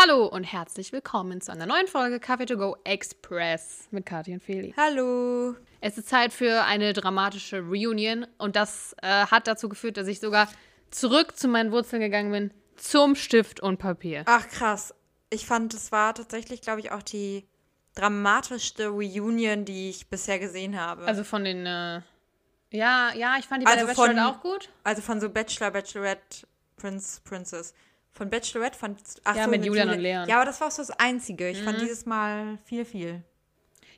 Hallo und herzlich willkommen zu einer neuen Folge Kaffee to go Express mit Kathi und Feli. Hallo. Es ist Zeit für eine dramatische Reunion und das äh, hat dazu geführt, dass ich sogar zurück zu meinen Wurzeln gegangen bin, zum Stift und Papier. Ach krass. Ich fand, es war tatsächlich, glaube ich, auch die dramatischste Reunion, die ich bisher gesehen habe. Also von den, äh, ja, ja, ich fand die bei Also der von- Bachelor auch gut. Also von so Bachelor, Bachelorette, Prince, Princess. Von Bachelorette fand ach Ja, so, mit Julian Julia- und Leon. Mhm. Ja, aber das war auch so das Einzige. Ich fand dieses Mal viel, viel.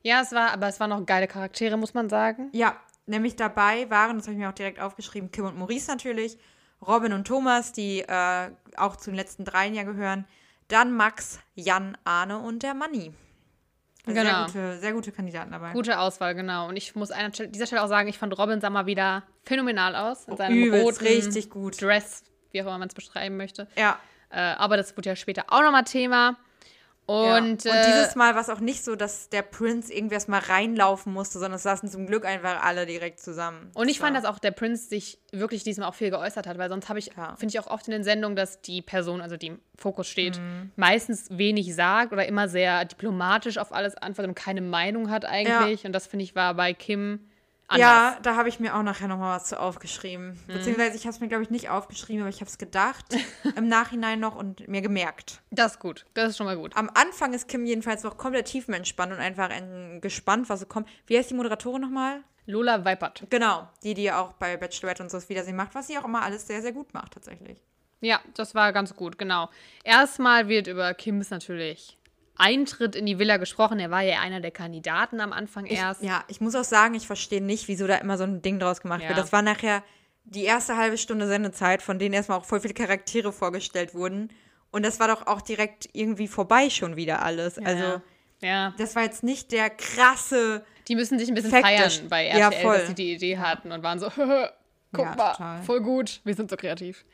Ja, es war, aber es waren noch geile Charaktere, muss man sagen. Ja, nämlich dabei waren, das habe ich mir auch direkt aufgeschrieben, Kim und Maurice natürlich, Robin und Thomas, die äh, auch zu den letzten dreien ja gehören, dann Max, Jan, Arne und der Manni. Also Genau. Sehr gute, sehr gute Kandidaten dabei. Gute Auswahl, genau. Und ich muss an dieser Stelle auch sagen, ich fand Robin sah mal wieder phänomenal aus. In seinem Oh, Übelst, roten richtig gut. Dress, wie auch immer man es beschreiben möchte. Ja. Äh, aber das wird ja später auch nochmal Thema. ja. Und, und äh, dieses Mal war es auch nicht so, dass der Prinz irgendwie erst mal reinlaufen musste, sondern es saßen zum Glück einfach alle direkt zusammen. Und ich war- fand, dass auch der Prinz sich wirklich diesmal auch viel geäußert hat, weil sonst habe ich, Ja. finde ich auch oft in den Sendungen, dass die Person, also die im Fokus steht, Mhm. meistens wenig sagt oder immer sehr diplomatisch auf alles antwortet und keine Meinung hat eigentlich. Und das finde ich war bei Kim anders. Ja, da habe ich mir auch nachher nochmal was zu aufgeschrieben. Mhm. Beziehungsweise ich habe es mir, glaube ich, nicht aufgeschrieben, aber ich habe es gedacht im Nachhinein noch und mir gemerkt. Das ist gut. Das ist schon mal gut. Am Anfang ist Kim jedenfalls noch komplett tiefenentspannt und einfach gespannt, was so kommt. Wie heißt die Moderatorin nochmal? Lola Weipert. Genau, die, die auch bei Bachelorette und so das Wiedersehen macht, was sie auch immer alles sehr, sehr gut macht, tatsächlich. Ja, das war ganz gut, genau. Erstmal wird über Kims natürlich Eintritt in die Villa gesprochen. Er war ja einer der Kandidaten am Anfang Ich, erst. ja, ich muss auch sagen, ich verstehe nicht, wieso da immer so ein Ding draus gemacht Ja. wird. Das war nachher die erste halbe Stunde Sendezeit, von denen erstmal auch voll viele Charaktere vorgestellt wurden. Und das war doch auch direkt irgendwie vorbei schon wieder alles. Also, ja. das war jetzt nicht der krasse. Die müssen sich ein bisschen Faktisch. feiern bei Ja, RTL, voll. dass sie die Idee hatten und waren so, guck Ja, mal, total. voll gut, wir sind so kreativ.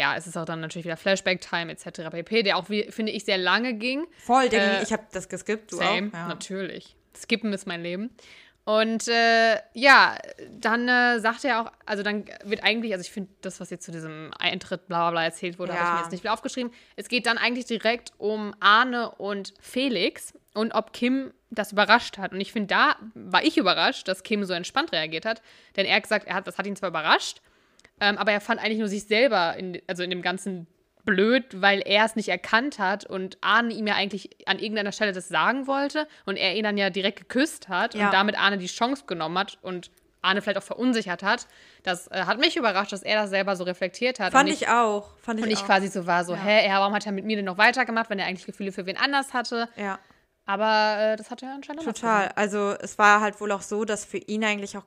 Ja, es ist auch dann natürlich wieder Flashback-Time etc. pp., der auch, wie, finde ich, sehr lange ging. Voll, der, Äh, ich habe das geskippt, du Same, auch. Ja. natürlich. Skippen ist mein Leben. Und äh, ja, dann äh, sagt er auch, also dann wird eigentlich, also ich finde das, was jetzt zu diesem Eintritt bla bla bla erzählt wurde, habe ich Ja. mir jetzt nicht viel aufgeschrieben. Es geht dann eigentlich direkt um Arne und Felix und ob Kim das überrascht hat. Und ich finde, da war ich überrascht, dass Kim so entspannt reagiert hat. Denn er hat gesagt, er hat, das hat ihn zwar überrascht, ähm, aber er fand eigentlich nur sich selber, in, also in dem ganzen blöd, weil er es nicht erkannt hat und Arne ihm ja eigentlich an irgendeiner Stelle das sagen wollte und er ihn dann ja direkt geküsst hat Ja. und damit Arne die Chance genommen hat und Arne vielleicht auch verunsichert hat. Das äh, hat mich überrascht, dass er das selber so reflektiert hat. Fand und ich auch. Fand ich Und ich auch. quasi so war so, hä, ja, warum hat er mit mir denn noch weitergemacht, wenn er eigentlich Gefühle für wen anders hatte? Ja. Aber äh, das hat er anscheinend Total. Also es war halt wohl auch so, dass für ihn eigentlich auch,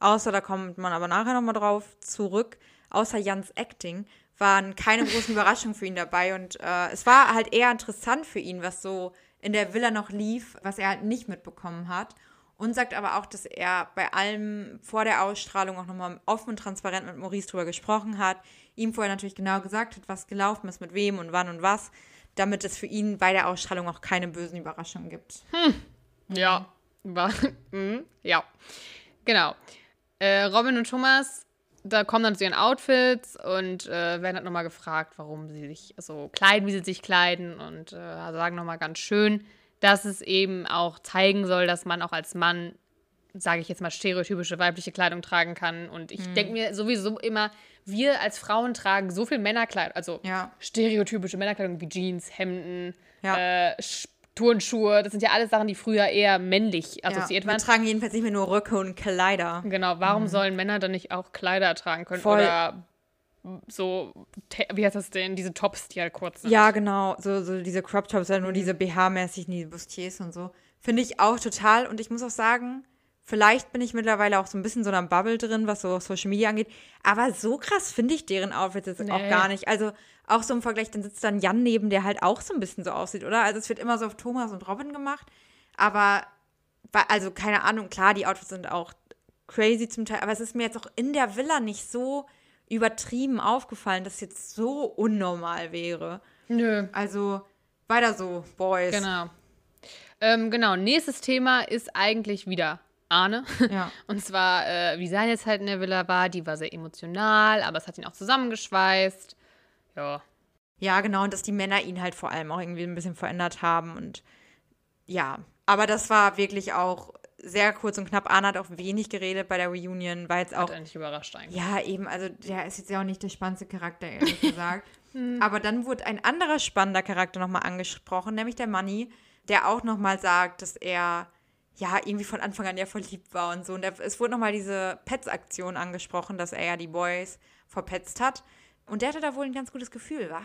außer da kommt man aber nachher nochmal drauf zurück, außer Jans Acting, waren keine großen Überraschungen für ihn dabei. Und äh, es war halt eher interessant für ihn, was so in der Villa noch lief, was er halt nicht mitbekommen hat. Und sagt aber auch, dass er bei allem vor der Ausstrahlung auch nochmal offen und transparent mit Maurice drüber gesprochen hat. Ihm vorher natürlich genau gesagt hat, was gelaufen ist, mit wem und wann und was, damit es für ihn bei der Ausstrahlung auch keine bösen Überraschungen gibt. Ja, war, mhm, ja, genau. Äh, Robin und Thomas, da kommen dann zu ihren Outfits und äh, werden halt nochmal gefragt, warum sie sich so kleiden, wie sie sich kleiden und äh, sagen nochmal ganz schön, dass es eben auch zeigen soll, dass man auch als Mann, sage ich jetzt mal, stereotypische weibliche Kleidung tragen kann. Und ich denke mir sowieso immer, wir als Frauen tragen so viel Männerkleidung, also Ja. stereotypische Männerkleidung wie Jeans, Hemden, Ja. äh, Turnschuhe. Das sind ja alles Sachen, die früher eher männlich assoziiert ja, wir waren. tragen jedenfalls nicht mehr nur Röcke und Kleider. Genau, warum sollen Männer dann nicht auch Kleider tragen können? Voll. Oder so, wie heißt das denn, diese Tops, die halt kurz sind. Ja, genau. So, so diese Crop Tops, halt nur diese BH-mäßigen, die Bustiers und so. Finde ich auch total. Und ich muss auch sagen, vielleicht bin ich mittlerweile auch so ein bisschen so in einer Bubble drin, was so Social Media angeht. Aber so krass finde ich deren Outfits jetzt auch Nee. gar nicht. Also auch so im Vergleich, dann sitzt dann Jan neben, der halt auch so ein bisschen so aussieht, oder? Also es wird immer so auf Thomas und Robin gemacht. Aber, also keine Ahnung, klar, die Outfits sind auch crazy zum Teil. Aber es ist mir jetzt auch in der Villa nicht so übertrieben aufgefallen, dass es jetzt so unnormal wäre. Nö, Also weiter so, Boys. genau. Ähm, genau, nächstes Thema ist eigentlich wieder Arne. Ja. Und zwar, äh, wie seine Zeit in der Villa war, die war sehr emotional, aber es hat ihn auch zusammengeschweißt. Ja. Ja, genau, und dass die Männer ihn halt vor allem auch irgendwie ein bisschen verändert haben und ja, aber das war wirklich auch sehr kurz und knapp. Arne hat auch wenig geredet bei der Reunion, weil jetzt auch. Hat er nicht überrascht eigentlich. Ja, eben, also der ist jetzt ja auch nicht der spannendste Charakter, ehrlich gesagt. Aber dann wurde ein anderer spannender Charakter nochmal angesprochen, nämlich der Manny, der auch nochmal sagt, dass er ja irgendwie von Anfang an ja verliebt war und so. Und es wurde nochmal diese Pets-Aktion angesprochen, dass er ja die Boys verpetzt hat. Und der hatte da wohl ein ganz gutes Gefühl, wa?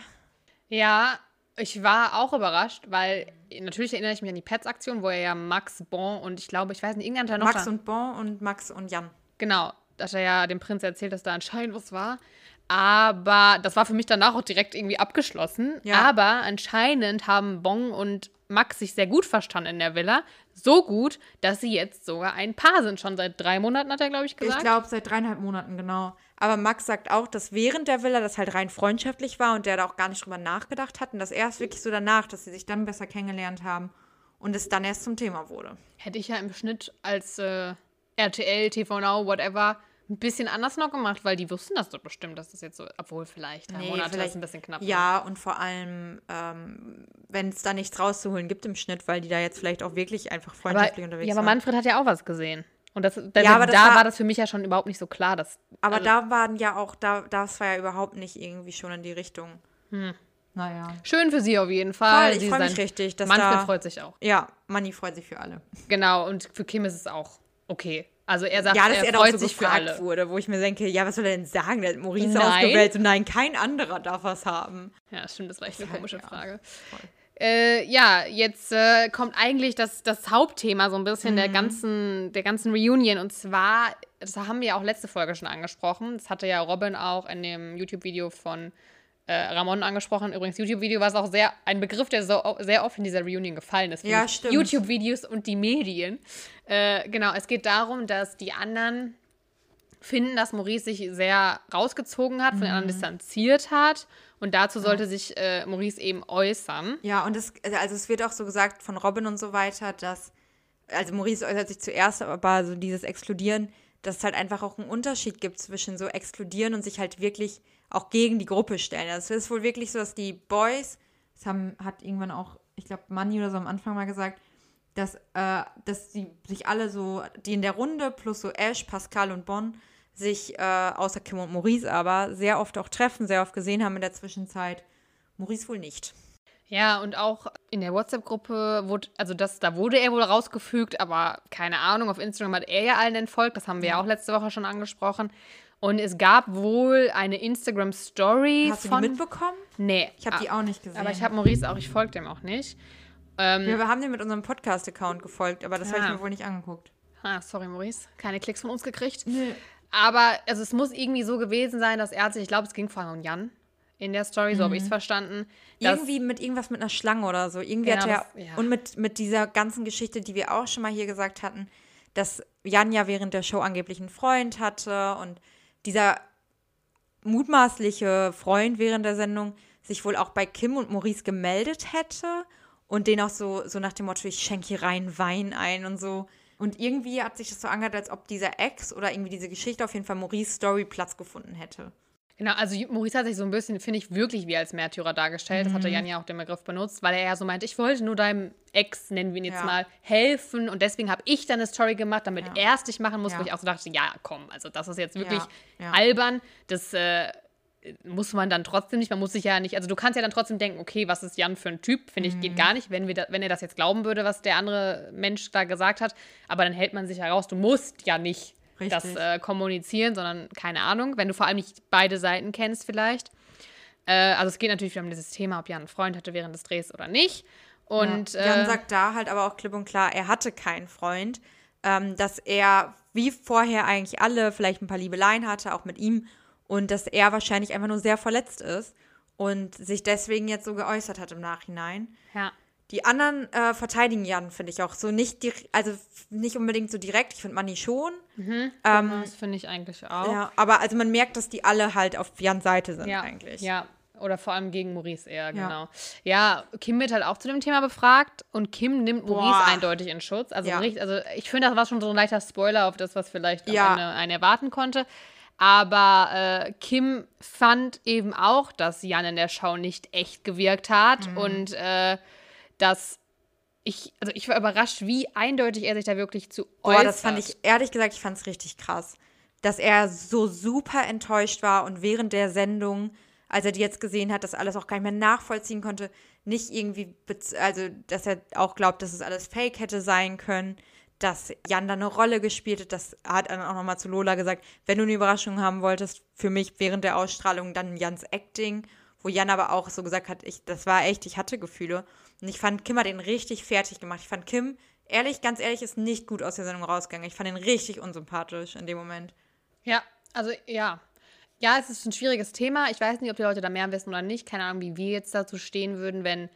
Ja, ich war auch überrascht, weil natürlich erinnere ich mich an die Pets-Aktion, wo er ja Max, Bon und ich glaube, ich weiß nicht, irgendein Teil noch. Max und Bon und Max und Jan. Genau, da hat er ja dem Prinz erzählt, dass da anscheinend was war. Aber das war für mich danach auch direkt irgendwie abgeschlossen. Ja. Aber anscheinend haben Bon und Max sich sehr gut verstanden in der Villa. So gut, dass sie jetzt sogar ein Paar sind. Schon seit drei Monaten, hat er, glaube ich, gesagt. Ich glaube, seit dreieinhalb Monaten, genau. Aber Max sagt auch, dass während der Villa das halt rein freundschaftlich war und der da auch gar nicht drüber nachgedacht hat. Und das erst wirklich so danach, dass sie sich dann besser kennengelernt haben und es dann erst zum Thema wurde. Hätte ich ja im Schnitt als äh, RTL, TV Now, whatever, ein bisschen anders noch gemacht, weil die wussten das doch bestimmt, dass das jetzt so, obwohl vielleicht drei Monate ist ein bisschen knapp. ne? Ja, und vor allem, ähm, wenn es da nichts rauszuholen gibt im Schnitt, weil die da jetzt vielleicht auch wirklich einfach aber, freundschaftlich unterwegs ja, aber. Manfred hat ja auch was gesehen. Und das, da, Ja, aber das da war, war- das für mich ja schon überhaupt nicht so klar, dass. Aber also, da waren ja auch, da, das war ja überhaupt nicht irgendwie schon in die Richtung. Naja. Schön für sie auf jeden Fall. Voll, ich Sie freu mich richtig, dass Manfred da- freut sich auch. Ja, Manni freut sich für alle. Genau, und für Kim ist es auch okay. Also er sagt, Ja, dass er er, da freut auch so sich für gefragt alle. wurde, wo ich mir denke, ja, was soll er denn sagen? Der hat Maurice Nein. ausgewählt und nein, kein anderer darf was haben. Ja, stimmt, das war echt eine Ja, komische ja, Frage. Äh, ja, jetzt äh, kommt eigentlich das, das Hauptthema so ein bisschen Mhm. der, ganzen, der ganzen Reunion. Und zwar, das haben wir ja auch letzte Folge schon angesprochen. Das hatte ja Robin auch in dem YouTube-Video von äh, Ramon angesprochen. Übrigens, YouTube-Video war es auch sehr ein Begriff, der so sehr oft in dieser Reunion gefallen ist. Ja, stimmt. YouTube-Videos und die Medien. Äh, genau, es geht darum, dass die anderen finden, dass Maurice sich sehr rausgezogen hat, von den Mhm. anderen distanziert hat. Und dazu sollte sich äh, Maurice eben äußern. Ja, und es, also es wird auch so gesagt von Robin und so weiter, dass, also Maurice äußert sich zuerst, aber so dieses Exkludieren, dass es halt einfach auch einen Unterschied gibt zwischen so Exkludieren und sich halt wirklich auch gegen die Gruppe stellen. Also es ist wohl wirklich so, dass die Boys, das haben, hat irgendwann auch, ich glaube, Manni oder so am Anfang mal gesagt, dass, äh, dass sie sich alle so, die in der Runde plus so Ash, Pascal und Bonn sich, äh, außer Kim und Maurice aber, sehr oft auch treffen, sehr oft gesehen haben in der Zwischenzeit. Maurice wohl nicht. Ja, und auch in der WhatsApp-Gruppe wurde, also das, da wurde er wohl rausgefügt, aber keine Ahnung, auf Instagram hat er ja allen entfolgt, das haben wir ja auch letzte Woche schon angesprochen. Und es gab wohl eine Instagram-Story Hast du von. die mitbekommen? Nee. Ich habe die ah, auch nicht gesehen. Aber ich habe Maurice auch, ich folge dem auch nicht. Ähm, wir haben den mit unserem Podcast-Account gefolgt, aber das habe ich mir wohl nicht angeguckt. ah, sorry, Maurice, keine Klicks von uns gekriegt. Nö. Aber also es muss irgendwie so gewesen sein, dass er sich, ich glaube, es ging vor allem um Jan in der Story, so habe ich es verstanden. Irgendwie mit irgendwas mit einer Schlange oder so. Irgendwie Genau, er. das- ja. Und mit, mit dieser ganzen Geschichte, die wir auch schon mal hier gesagt hatten, dass Jan ja während der Show angeblich einen Freund hatte und dieser mutmaßliche Freund während der Sendung sich wohl auch bei Kim und Maurice gemeldet hätte und den auch so, so nach dem Motto, ich schenke hier rein Wein ein und so. Und irgendwie hat sich das so angehört, als ob dieser Ex oder irgendwie diese Geschichte auf jeden Fall Maurice Story Platz gefunden hätte. Genau, also Maurice hat sich so ein bisschen, finde ich, wirklich wie als Märtyrer dargestellt. Das hatte Mhm. Jan ja auch den Begriff benutzt, weil er ja so meinte, ich wollte nur deinem Ex, nennen wir ihn jetzt Ja. mal, helfen. Und deswegen habe ich dann eine Story gemacht, damit Ja. er es dich machen muss, Ja. wo ich auch so dachte, ja, komm, also das ist jetzt wirklich albern. Das äh, muss man dann trotzdem nicht. Man muss sich ja nicht, also du kannst ja dann trotzdem denken, okay, was ist Jan für ein Typ? Finde ich, Mhm. geht gar nicht, wenn, wir da, wenn er das jetzt glauben würde, was der andere Mensch da gesagt hat. Aber dann hält man sich heraus, du musst ja nicht das Richtig. äh, kommunizieren, sondern keine Ahnung, wenn du vor allem nicht beide Seiten kennst vielleicht. Äh, also es geht natürlich wieder um dieses Thema, ob Jan einen Freund hatte während des Drehs oder nicht. Und ja. Jan äh, sagt da halt aber auch klipp und klar, er hatte keinen Freund, ähm, dass er wie vorher eigentlich alle vielleicht ein paar Liebeleien hatte, auch mit ihm, und dass er wahrscheinlich einfach nur sehr verletzt ist und sich deswegen jetzt so geäußert hat im Nachhinein. ja. Die anderen äh, verteidigen Jan, finde ich auch so nicht, also nicht unbedingt so direkt. Ich finde Manni schon. Ähm, das finde ich eigentlich auch. ja, aber also man merkt, dass die alle halt auf Jans Seite sind ja, eigentlich. Ja, oder vor allem gegen Maurice eher, genau. Ja, Kim wird halt auch zu dem Thema befragt und Kim nimmt Maurice Boah. eindeutig in Schutz. Also, Ja. also ich finde, das war schon so ein leichter Spoiler auf das, was vielleicht Ja. Einen erwarten konnte. Aber äh, Kim fand eben auch, dass Jan in der Show nicht echt gewirkt hat Mhm. und äh, dass ich, also ich war überrascht, wie eindeutig er sich da wirklich zu äußert. Boah, das fand ich, ehrlich gesagt, ich fand es richtig krass. Dass er so super enttäuscht war und während der Sendung, als er die jetzt gesehen hat, das alles auch gar nicht mehr nachvollziehen konnte, nicht irgendwie, also, dass er auch glaubt, dass es alles Fake hätte sein können, dass Jan da eine Rolle gespielt hat, das hat er dann auch nochmal zu Lola gesagt, wenn du eine Überraschung haben wolltest, für mich während der Ausstrahlung, dann Jans Acting, wo Jan aber auch so gesagt hat, ich, das war echt, ich hatte Gefühle. Und ich fand, Kim hat den richtig fertig gemacht. Ich fand Kim, ehrlich, ganz ehrlich, ist nicht gut aus der Sendung rausgegangen. Ich fand ihn richtig unsympathisch in dem Moment. Ja, also ja. Ja, es ist ein schwieriges Thema. Ich weiß nicht, ob die Leute da mehr wissen oder nicht. Keine Ahnung, wie wir jetzt dazu stehen würden, wenn,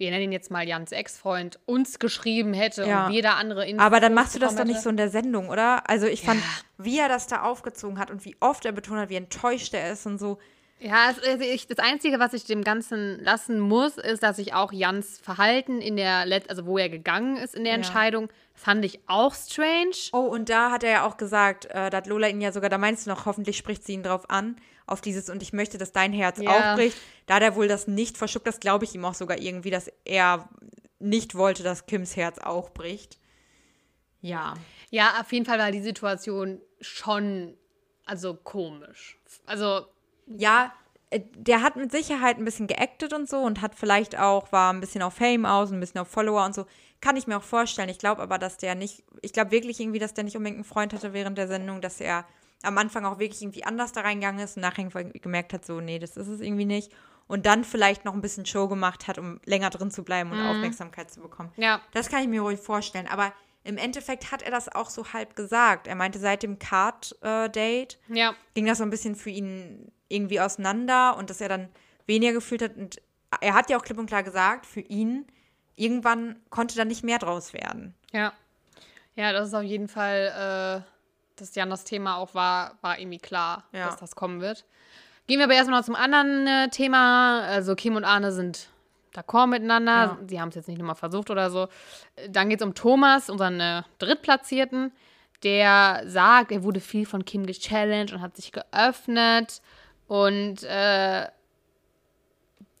wir nennen ihn jetzt mal Jans Ex-Freund, uns geschrieben hätte Ja. und da andere Infos Aber dann machst du das doch nicht so in der Sendung, oder? Also ich fand, wie er das da aufgezogen hat und wie oft er betont hat, wie enttäuscht er ist und so. Ja, also ich, das Einzige, was ich dem Ganzen lassen muss, ist, dass ich auch Jans Verhalten in der, Let also wo er gegangen ist in der Ja. Entscheidung, fand ich auch strange. Oh, und da hat er ja auch gesagt, äh, da hat Lola ihn ja sogar, da meinst du noch, hoffentlich spricht sie ihn drauf an, auf dieses, und ich möchte, dass dein Herz Ja. aufbricht. Da hat er wohl das nicht verschluckt, das glaube ich ihm auch sogar irgendwie, dass er nicht wollte, dass Kims Herz auch bricht. Ja. Ja, auf jeden Fall war die Situation schon, also komisch. Also, Ja, äh, der hat mit Sicherheit ein bisschen geactet und so und hat vielleicht auch, war ein bisschen auf Fame aus, ein bisschen auf Follower und so. Kann ich mir auch vorstellen. Ich glaube aber, dass der nicht, ich glaube wirklich irgendwie, dass der nicht unbedingt einen Freund hatte während der Sendung, dass er am Anfang auch wirklich irgendwie anders da reingegangen ist und nachher gemerkt hat, so, nee, das ist es irgendwie nicht. Und dann vielleicht noch ein bisschen Show gemacht hat, um länger drin zu bleiben und Aufmerksamkeit zu bekommen. ja. Das kann ich mir ruhig vorstellen. Aber im Endeffekt hat er das auch so halb gesagt. Er meinte, seit dem Card-Date Ja, ging das so ein bisschen für ihn irgendwie auseinander und dass er dann weniger gefühlt hat. Und er hat ja auch klipp und klar gesagt, für ihn, irgendwann konnte da nicht mehr draus werden. ja. Ja, das ist auf jeden Fall, äh, dass Jan das Thema auch war, war irgendwie klar, Ja. dass das kommen wird. Gehen wir aber erstmal noch zum anderen äh, Thema. Also Kim und Arne sind d'accord miteinander. Ja. Sie haben es jetzt nicht nochmal versucht oder so. Dann geht es um Thomas, unseren äh, Drittplatzierten, der sagt, er wurde viel von Kim gechallenged und hat sich geöffnet. Und äh,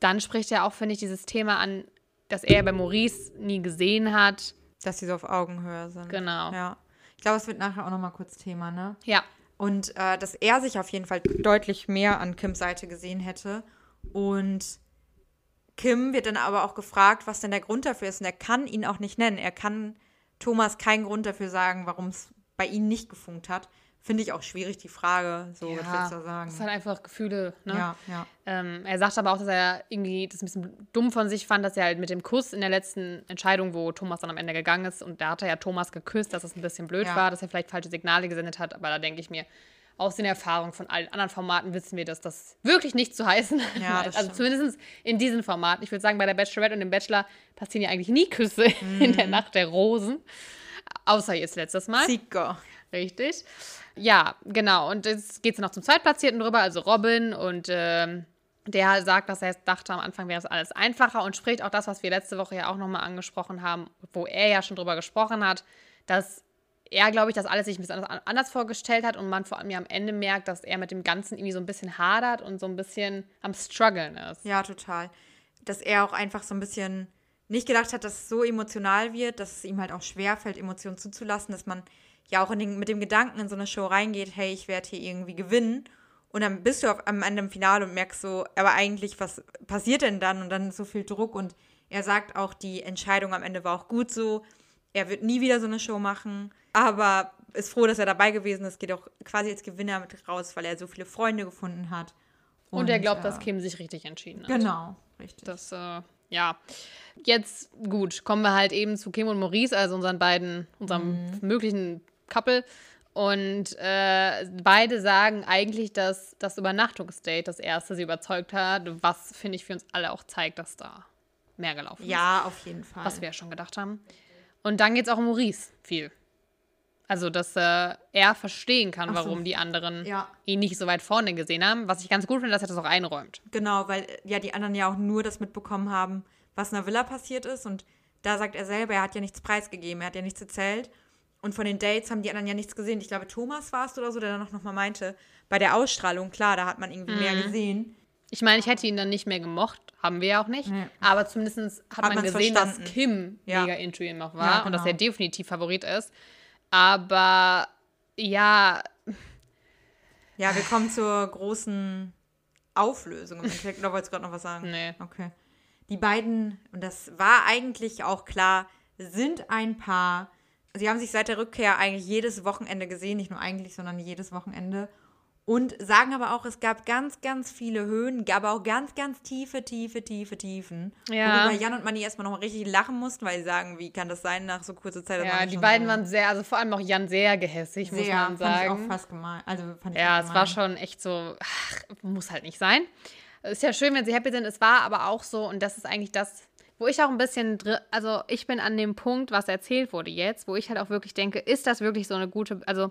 dann spricht er auch, finde ich, dieses Thema an, dass er bei Maurice nie gesehen hat. Dass sie so auf Augenhöhe sind. Genau. Ja. Ich glaube, es wird nachher auch nochmal kurz Thema, ne? Ja, Und äh, dass er sich auf jeden Fall deutlich mehr an Kims Seite gesehen hätte. Und Kim wird dann aber auch gefragt, was denn der Grund dafür ist. Und er kann ihn auch nicht nennen. Er kann Thomas keinen Grund dafür sagen, warum es bei ihm nicht gefunkt hat. Finde ich auch schwierig, die Frage. So, was willst du sagen? das ist halt einfach Gefühle. Ne? ja, ja. Ähm, er sagt aber auch, dass er irgendwie das ein bisschen dumm von sich fand, dass er halt mit dem Kuss in der letzten Entscheidung, wo Thomas dann am Ende gegangen ist, und da hat er ja Thomas geküsst, dass es ein bisschen blöd Ja. war, dass er vielleicht falsche Signale gesendet hat. Aber da denke ich mir, aus den Erfahrungen von allen anderen Formaten wissen wir, dass das wirklich nicht zu heißen hat. Ja, das also zumindest in diesen Formaten. Ich würde sagen, bei der Bachelorette und dem Bachelor passieren ja eigentlich nie Küsse in Mhm. der Nacht der Rosen. Außer jetzt letztes Mal. Sieger. Richtig. Ja, genau. Und jetzt geht es noch zum Zweitplatzierten drüber, also Robin. Und ähm, der sagt, dass er dachte, am Anfang wäre es alles einfacher und spricht auch das, was wir letzte Woche ja auch nochmal angesprochen haben, wo er ja schon drüber gesprochen hat, dass er, glaube ich, das alles sich ein bisschen anders, vorgestellt hat und man vor allem ja am Ende merkt, dass er mit dem Ganzen irgendwie so ein bisschen hadert und so ein bisschen am struggeln ist. Ja, total. Dass er auch einfach so ein bisschen nicht gedacht hat, dass es so emotional wird, dass es ihm halt auch schwerfällt, Emotionen zuzulassen, dass man ja auch den, mit dem Gedanken in so eine Show reingeht, hey, ich werde hier irgendwie gewinnen. Und dann bist du auf, am Ende im Finale und merkst so, aber eigentlich, was passiert denn dann? Und dann ist so viel Druck. Und er sagt auch, die Entscheidung am Ende war auch gut so. Er wird nie wieder so eine Show machen, aber ist froh, dass er dabei gewesen ist. Geht auch quasi als Gewinner mit raus, weil er so viele Freunde gefunden hat. Und, er glaubt, äh, dass Kim sich richtig entschieden hat. Genau, richtig. Das, äh, ja. Jetzt, gut, kommen wir halt eben zu Kim und Maurice, also unseren beiden, unserem Mhm. möglichen Couple. Und äh, beide sagen eigentlich, dass das Übernachtungsdate das erste sie überzeugt hat, was, finde ich, für uns alle auch zeigt, dass da mehr gelaufen ist. Ja, auf jeden Fall. Was wir ja schon gedacht haben. Und dann geht es auch um Maurice viel. Also, dass äh, er verstehen kann, so. warum die anderen Ja. ihn nicht so weit vorne gesehen haben. Was ich ganz gut finde, dass er das auch einräumt. Genau, weil ja die anderen ja auch nur das mitbekommen haben, was in der Villa passiert ist. Und da sagt er selber, er hat ja nichts preisgegeben, er hat ja nichts erzählt. Und von den Dates haben die anderen ja nichts gesehen. Ich glaube, Thomas war es oder so, der dann noch mal meinte, bei der Ausstrahlung, klar, da hat man irgendwie mehr Mhm. gesehen. Ich meine, ich hätte ihn dann nicht mehr gemocht, haben wir ja auch nicht. Nee. Aber zumindest hat, Hat man gesehen, verstanden. dass Kim Ja. mega into ihn noch war Ja, und dass genau. er definitiv Favorit ist. Aber ja, Ja, wir kommen zur großen Auflösung. Oder wolltest du gerade noch was sagen? Nee. Okay. Die beiden, und das war eigentlich auch klar, sind ein Paar. Sie haben sich seit der Rückkehr eigentlich jedes Wochenende gesehen, nicht nur eigentlich, sondern jedes Wochenende. Und sagen aber auch, es gab ganz, ganz viele Höhen, gab auch ganz, ganz tiefe, tiefe, tiefe Tiefen. Ja. Worüber Jan und Manni erstmal noch mal richtig lachen mussten, weil sie sagen, wie kann das sein nach so kurzer Zeit? ja die beiden so waren sehr, also vor allem auch Jan sehr gehässig, muss sehr, man sagen. fand ich auch fast gemein. Also fand ich Ja, es war schon echt so, ach, muss halt nicht sein. Ist ja schön, wenn sie happy sind. Es war aber auch so, und das ist eigentlich das, wo ich auch ein bisschen, also ich bin an dem Punkt, was erzählt wurde jetzt, wo ich halt auch wirklich denke, ist das wirklich so eine gute, also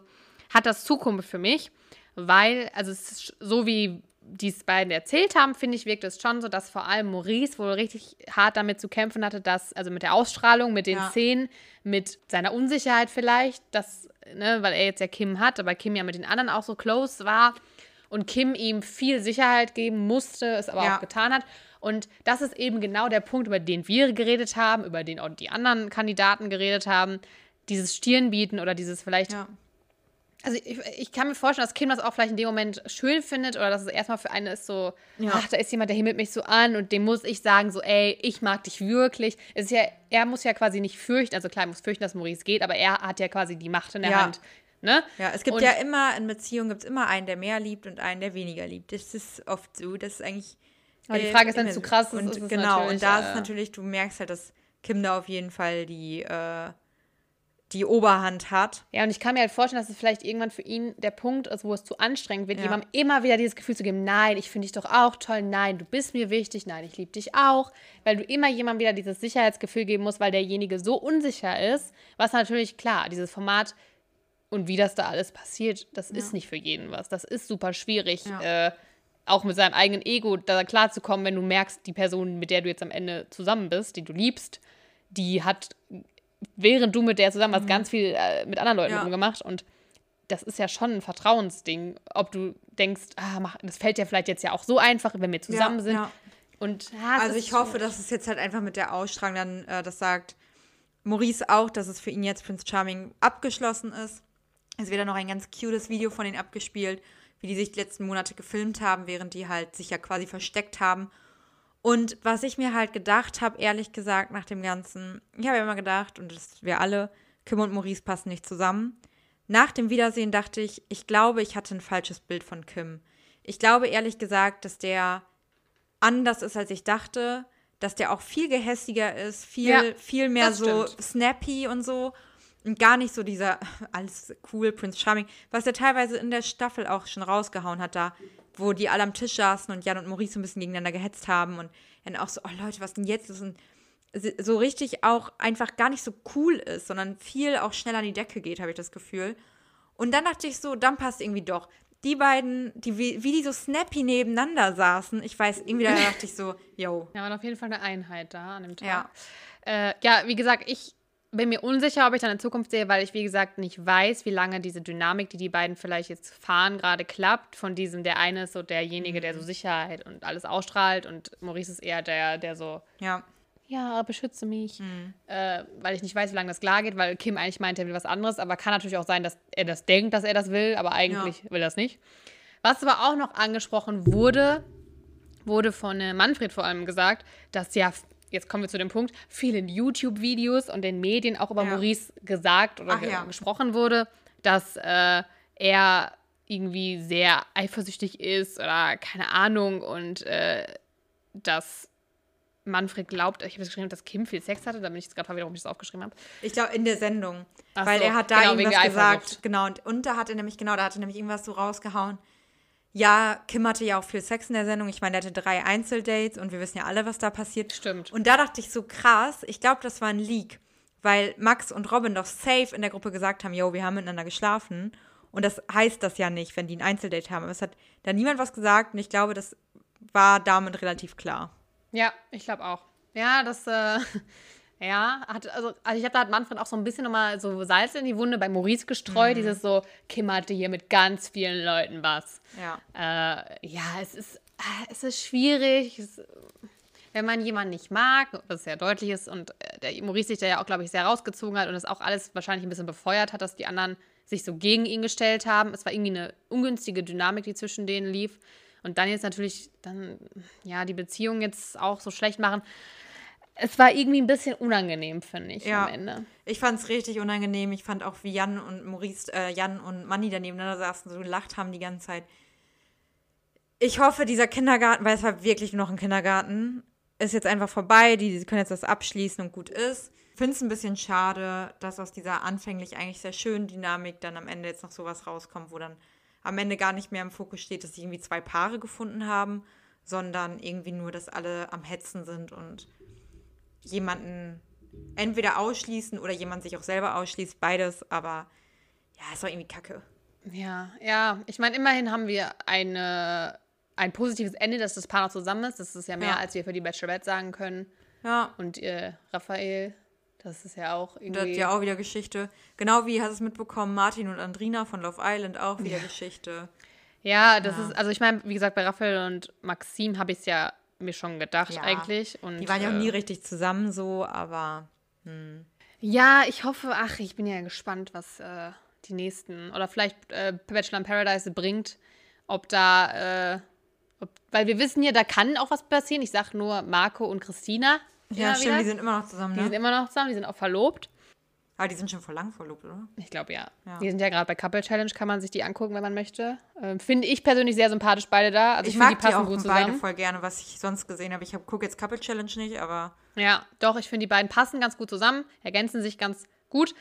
hat das Zukunft für mich? Weil, also es ist so wie die es beiden erzählt haben, finde ich, wirkt es schon so, dass vor allem Maurice wohl richtig hart damit zu kämpfen hatte, dass, also mit der Ausstrahlung, mit den Ja. Szenen, mit seiner Unsicherheit vielleicht, dass, ne, weil er jetzt ja Kim hat, aber Kim ja mit den anderen auch so close war und Kim ihm viel Sicherheit geben musste, es aber Ja. auch getan hat. Und das ist eben genau der Punkt, über den wir geredet haben, über den auch die anderen Kandidaten geredet haben. Dieses Stirnbieten oder dieses vielleicht Ja. also ich, ich kann mir vorstellen, dass Kim das auch vielleicht in dem Moment schön findet oder dass es erstmal für eine ist so, Ja. ach, da ist jemand, der himmelt mich so an und dem muss ich sagen, so, ey, ich mag dich wirklich. Es ist ja, er muss ja quasi nicht fürchten, also klar, er muss fürchten, dass Maurice geht, aber er hat ja quasi die Macht in der Ja. Hand. Ne? Ja, es gibt Und- ja immer, in Beziehungen gibt es immer einen, der mehr liebt und einen, der weniger liebt. Das ist oft so. Das ist eigentlich. Aber die äh, Frage ist, es zu krass ist, und ist Genau, und da ist äh, es natürlich, du merkst halt, dass Kim da auf jeden Fall die, äh, die Oberhand hat. Ja, und ich kann mir halt vorstellen, dass es vielleicht irgendwann für ihn der Punkt ist, wo es zu anstrengend wird, Ja. jemandem immer wieder dieses Gefühl zu geben, nein, ich finde dich doch auch toll, nein, du bist mir wichtig, nein, ich liebe dich auch, weil du immer jemandem wieder dieses Sicherheitsgefühl geben musst, weil derjenige so unsicher ist, was natürlich klar, dieses Format und wie das da alles passiert, das ist nicht für jeden was. Das ist super schwierig, Ja. äh, auch mit seinem eigenen Ego da klarzukommen, wenn du merkst, die Person, mit der du jetzt am Ende zusammen bist, die du liebst, die hat, während du mit der zusammen warst, ganz viel äh, mit anderen Leuten Mhm. Ja. rumgemacht und das ist ja schon ein Vertrauensding, ob du denkst, ah, mach, das fällt dir vielleicht jetzt ja auch so einfach, wenn wir zusammen Ja, sind. ja. Und ja, es Also ich hoffe, dass es jetzt halt einfach mit der Ausstrahlung dann äh, das sagt Maurice auch, dass es für ihn jetzt Prince Charming abgeschlossen ist. Es wird dann noch ein ganz cutes Video von ihnen abgespielt, wie die sich die letzten Monate gefilmt haben, während die halt sich ja quasi versteckt haben. Und was ich mir halt gedacht habe, ehrlich gesagt, nach dem Ganzen, ich habe ja immer gedacht, und das wir alle, Kim und Maurice passen nicht zusammen. Nach dem Wiedersehen dachte ich, ich glaube, ich hatte ein falsches Bild von Kim. Ich glaube ehrlich gesagt, dass der anders ist, als ich dachte, dass der auch viel gehässiger ist, viel, Ja, viel mehr so stimmt. snappy und so. Und gar nicht so dieser, alles cool, Prince Charming, was er teilweise in der Staffel auch schon rausgehauen hat, da, wo die alle am Tisch saßen und Jan und Maurice so ein bisschen gegeneinander gehetzt haben und dann auch so, oh Leute, was denn jetzt? ist? Und so richtig auch einfach gar nicht so cool ist, sondern viel auch schnell an die Decke geht, habe ich das Gefühl. Und dann dachte ich so, dann passt irgendwie doch. Die beiden, die, wie, wie die so snappy nebeneinander saßen, ich weiß, irgendwie da dachte ich so, yo. Ja, war auf jeden Fall eine Einheit da an dem Tag. Ja. Äh, ja, wie gesagt, ich bin mir unsicher, ob ich dann in Zukunft sehe, weil ich, wie gesagt, nicht weiß, wie lange diese Dynamik, die die beiden vielleicht jetzt fahren, gerade klappt. Von diesem, der eine ist so derjenige, der so Sicherheit und alles ausstrahlt und Maurice ist eher der, der so, Ja. ja, beschütze mich. Mhm. Äh, weil ich nicht weiß, wie lange das klar geht, weil Kim eigentlich meint, er will was anderes, aber kann natürlich auch sein, dass er das denkt, dass er das will, aber eigentlich will er das nicht. Was aber auch noch angesprochen wurde, wurde von äh, Manfred vor allem gesagt, dass ja, jetzt kommen wir zu dem Punkt, vielen YouTube-Videos und den Medien auch über Ja. Maurice gesagt oder Ach ge ja. gesprochen wurde, dass äh, er irgendwie sehr eifersüchtig ist oder keine Ahnung und äh, dass Manfred glaubt, ich habe geschrieben, dass Kim viel Sex hatte, da bin ich jetzt gerade wieder, warum ich das aufgeschrieben habe. Ich glaube, in der Sendung. Ach weil so, er hat da genau, irgendwas gesagt. Genau, und, und da hat er nämlich, genau, da hat er nämlich irgendwas so rausgehauen. Ja, Kim hatte ja auch viel Sex in der Sendung. Ich meine, der hatte drei Einzeldates und wir wissen ja alle, was da passiert. Stimmt. Und da dachte ich so krass, ich glaube, das war ein Leak, weil Max und Robin doch safe in der Gruppe gesagt haben, yo, wir haben miteinander geschlafen. Und das heißt das ja nicht, wenn die ein Einzeldate haben. Aber es hat da niemand was gesagt und ich glaube, das war damit relativ klar. Ja, ich glaube auch. Ja, das, äh, Ja, hat, also, also ich habe da hat Manfred auch so ein bisschen nochmal so Salz in die Wunde bei Maurice gestreut. Mhm. Dieses so, Kim hatte hier mit ganz vielen Leuten was. Ja. Äh, ja, es ist, äh, es ist schwierig. Es, wenn man jemanden nicht mag, was sehr deutlich ist, und äh, der Maurice sich da ja auch, glaube ich, sehr rausgezogen hat und es auch alles wahrscheinlich ein bisschen befeuert hat, dass die anderen sich so gegen ihn gestellt haben. Es war irgendwie eine ungünstige Dynamik, die zwischen denen lief. Und dann jetzt natürlich dann, ja, die Beziehung jetzt auch so schlecht machen. Es war irgendwie ein bisschen unangenehm, finde ich, Ja. am Ende. Ich fand es richtig unangenehm. Ich fand auch, wie Jan und Maurice, äh, Jan und Manni da nebeneinander saßen, so gelacht haben die ganze Zeit. Ich hoffe, dieser Kindergarten, weil es war wirklich nur noch ein Kindergarten, ist jetzt einfach vorbei. Die, die können jetzt das abschließen und gut ist. Ich finde es ein bisschen schade, dass aus dieser anfänglich eigentlich sehr schönen Dynamik dann am Ende jetzt noch sowas rauskommt, wo dann am Ende gar nicht mehr im Fokus steht, dass sich irgendwie zwei Paare gefunden haben, sondern irgendwie nur, dass alle am Hetzen sind und jemanden entweder ausschließen oder jemand sich auch selber ausschließt, beides, aber ja, ist doch irgendwie kacke. Ja, ja. Ich meine, immerhin haben wir eine, ein positives Ende, dass das Paar noch zusammen ist. Das ist ja mehr, Ja. als wir für die Bachelorette sagen können. Ja, Und äh, Raphael, das ist ja auch das irgendwie. hat ja auch wieder Geschichte. Genau wie, hast du es mitbekommen, Martin und Andrina von Love Island auch wieder Geschichte. Ja, das Ja. ist, also ich meine, wie gesagt, bei Raphael und Maxim habe ich es ja mir schon gedacht Ja. eigentlich. Und, Die waren ja auch äh, nie richtig zusammen so, aber Ja, ich hoffe, ach, ich bin ja gespannt, was äh, die nächsten oder vielleicht äh, Bachelor in Paradise bringt. Ob da, äh, ob, weil wir wissen ja, da kann auch was passieren. Ich sag nur Marco und Christina. ja, immer stimmt, wieder. die sind immer noch zusammen, Die sind ne? immer noch zusammen, die sind auch verlobt. Aber die sind schon vor lang verlobt, oder? Ich glaube ja. Ja. Die sind ja gerade bei Couple Challenge, kann man sich die angucken, wenn man möchte. Ähm, Finde ich persönlich sehr sympathisch beide da. Also ich, Ich finde, die mag die passen auch gut beide zusammen. voll gerne, was ich sonst gesehen habe. Ich gucke jetzt Couple Challenge nicht, aber Ja, doch, ich finde, die beiden passen ganz gut zusammen, ergänzen sich ganz gut.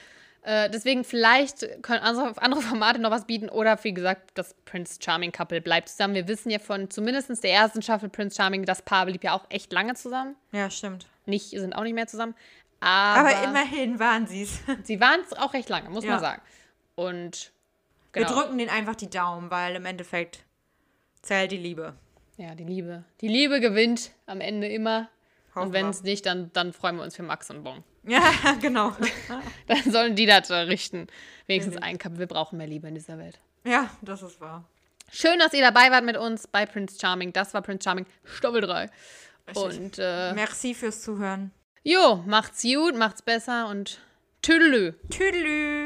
Äh, deswegen vielleicht können andere, andere Formate noch was bieten oder wie gesagt, das Prince Charming Couple bleibt zusammen. Wir wissen ja von zumindest der ersten Staffel Prince Charming, das Paar blieb ja auch echt lange zusammen. ja, stimmt. Nicht, sind auch nicht mehr zusammen. Aber, Aber, immerhin waren sie es. sie waren es auch recht lange, muss Ja. man sagen. Und Wir genau. drücken denen einfach die Daumen, weil im Endeffekt zählt die Liebe. Ja, die Liebe. Die Liebe gewinnt am Ende immer. Hoffen Und wenn wir. es nicht, dann, dann freuen wir uns für Max und Bon. Ja, genau. Dann sollen die das richten. Wenigstens Richtig. ein Couple. Wir brauchen mehr Liebe in dieser Welt. Ja, das ist wahr. Schön, dass ihr dabei wart mit uns bei Prince Charming. Das war Prince Charming Staffel 3. Richtig. Und äh, Merci fürs Zuhören. Jo, macht's gut, macht's besser und tüdelü. Tüdelü.